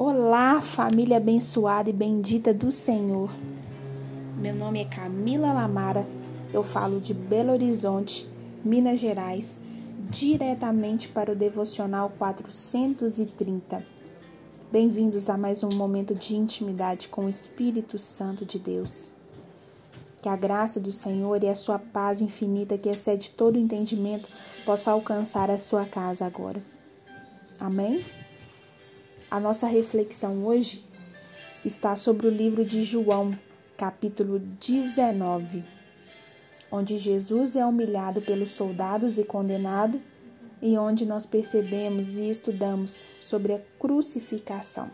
Olá, família abençoada e bendita do Senhor. Meu nome é Camila Lamara, eu falo de Belo Horizonte, Minas Gerais, diretamente para o Devocional 430. Bem-vindos a mais um momento de intimidade com o Espírito Santo de Deus. Que a graça do Senhor e a sua paz infinita, que excede todo entendimento, possa alcançar a sua casa agora. Amém? A nossa reflexão hoje está sobre o livro de João, capítulo 19, onde Jesus é humilhado pelos soldados e condenado, e onde nós percebemos e estudamos sobre a crucificação.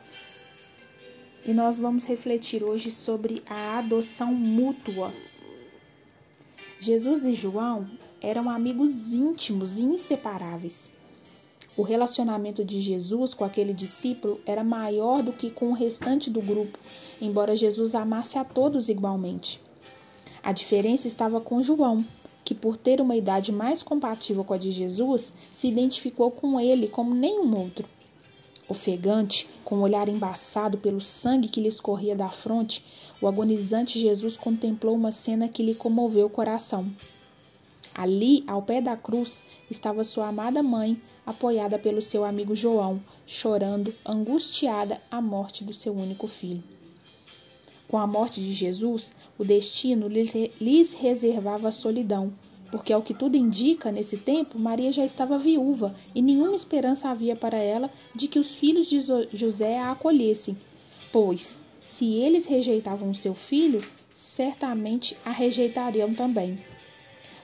E nós vamos refletir hoje sobre a adoção mútua. Jesus e João eram amigos íntimos e inseparáveis. O relacionamento de Jesus com aquele discípulo era maior do que com o restante do grupo, embora Jesus amasse a todos igualmente. A diferença estava com João, que, por ter uma idade mais compatível com a de Jesus, se identificou com ele como nenhum outro. Ofegante, com o olhar embaçado pelo sangue que lhe escorria da fronte, o agonizante Jesus contemplou uma cena que lhe comoveu o coração. Ali, ao pé da cruz, estava sua amada mãe, apoiada pelo seu amigo João, chorando, angustiada, a morte do seu único filho. Com a morte de Jesus, o destino lhes reservava a solidão, porque, ao que tudo indica, nesse tempo, Maria já estava viúva e nenhuma esperança havia para ela de que os filhos de José a acolhessem, pois, se eles rejeitavam seu filho, certamente a rejeitariam também.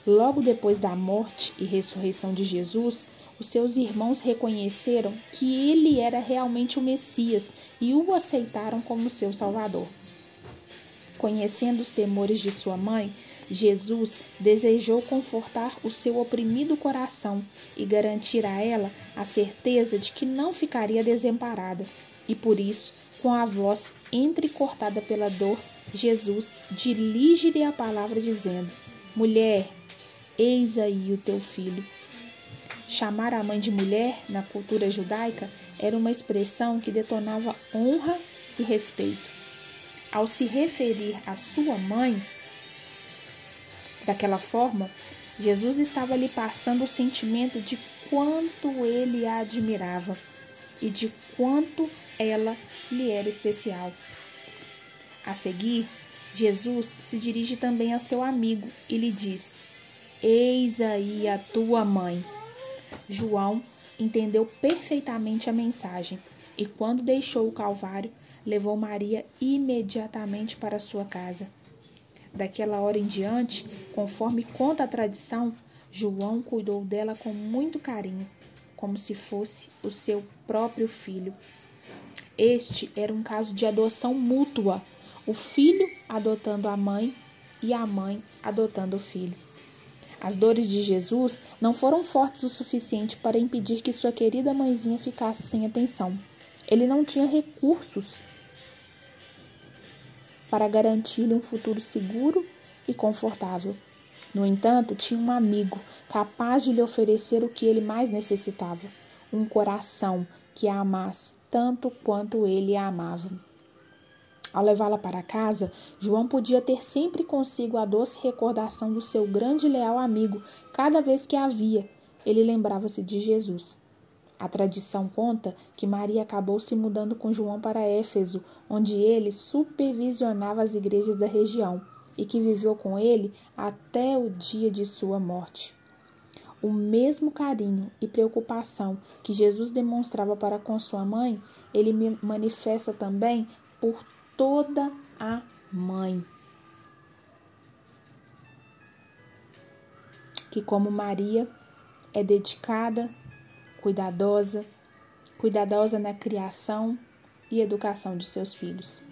Logo depois da morte e ressurreição de Jesus, os seus irmãos reconheceram que ele era realmente o Messias e o aceitaram como seu Salvador. Conhecendo os temores de sua mãe, Jesus desejou confortar o seu oprimido coração e garantir a ela a certeza de que não ficaria desamparada. E por isso, com a voz entrecortada pela dor, Jesus dirige-lhe a palavra dizendo: Mulher, eis aí o teu filho. Chamar a mãe de mulher na cultura judaica era uma expressão que detonava honra e respeito. Ao se referir à sua mãe daquela forma, Jesus estava lhe passando o sentimento de quanto ele a admirava e de quanto ela lhe era especial. A seguir, Jesus se dirige também ao seu amigo e lhe diz: Eis aí a tua mãe. João entendeu perfeitamente a mensagem e, quando deixou o Calvário, levou Maria imediatamente para sua casa. Daquela hora em diante, conforme conta a tradição, João cuidou dela com muito carinho, como se fosse o seu próprio filho. Este era um caso de adoção mútua, o filho adotando a mãe e a mãe adotando o filho. As dores de Jesus não foram fortes o suficiente para impedir que sua querida mãezinha ficasse sem atenção. Ele não tinha recursos para garantir-lhe um futuro seguro e confortável. No entanto, tinha um amigo capaz de lhe oferecer o que ele mais necessitava: um coração que a amasse tanto quanto ele a amava. Ao levá-la para casa, João podia ter sempre consigo a doce recordação do seu grande e leal amigo. Cada vez que a via, ele lembrava-se de Jesus. A tradição conta que Maria acabou se mudando com João para Éfeso, onde ele supervisionava as igrejas da região e que viveu com ele até o dia de sua morte. O mesmo carinho e preocupação que Jesus demonstrava para com sua mãe, ele manifesta também por toda a mãe. Que, como Maria, é dedicada, cuidadosa, cuidadosa na criação e educação de seus filhos.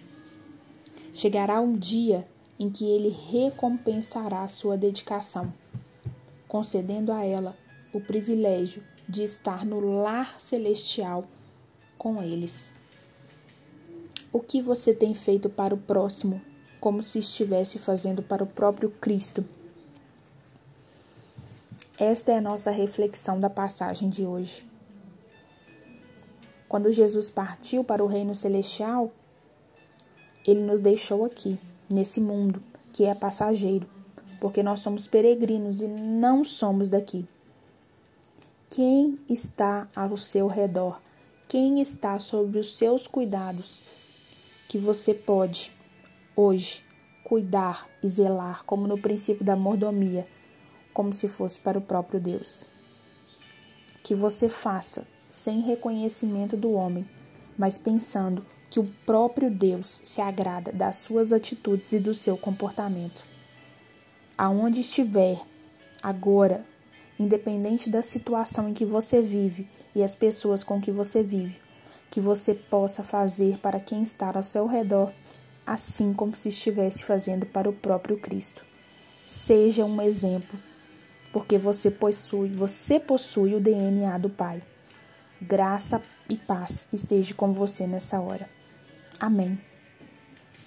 Chegará um dia em que ele recompensará sua dedicação, concedendo a ela o privilégio de estar no lar celestial com eles. O que você tem feito para o próximo, como se estivesse fazendo para o próprio Cristo? Esta é a nossa reflexão da passagem de hoje. Quando Jesus partiu para o reino celestial, ele nos deixou aqui, nesse mundo que é passageiro, porque nós somos peregrinos e não somos daqui. Quem está ao seu redor? Quem está sobre os seus cuidados? Que você pode, hoje, cuidar e zelar, como no princípio da mordomia, como se fosse para o próprio Deus. Que você faça sem reconhecimento do homem, mas pensando que o próprio Deus se agrada das suas atitudes e do seu comportamento. Aonde estiver, agora, independente da situação em que você vive e as pessoas com que você vive, que você possa fazer para quem está ao seu redor, assim como se estivesse fazendo para o próprio Cristo. Seja um exemplo, porque você possui, você possui o DNA do Pai. Graça e paz esteja com você nessa hora. Amém.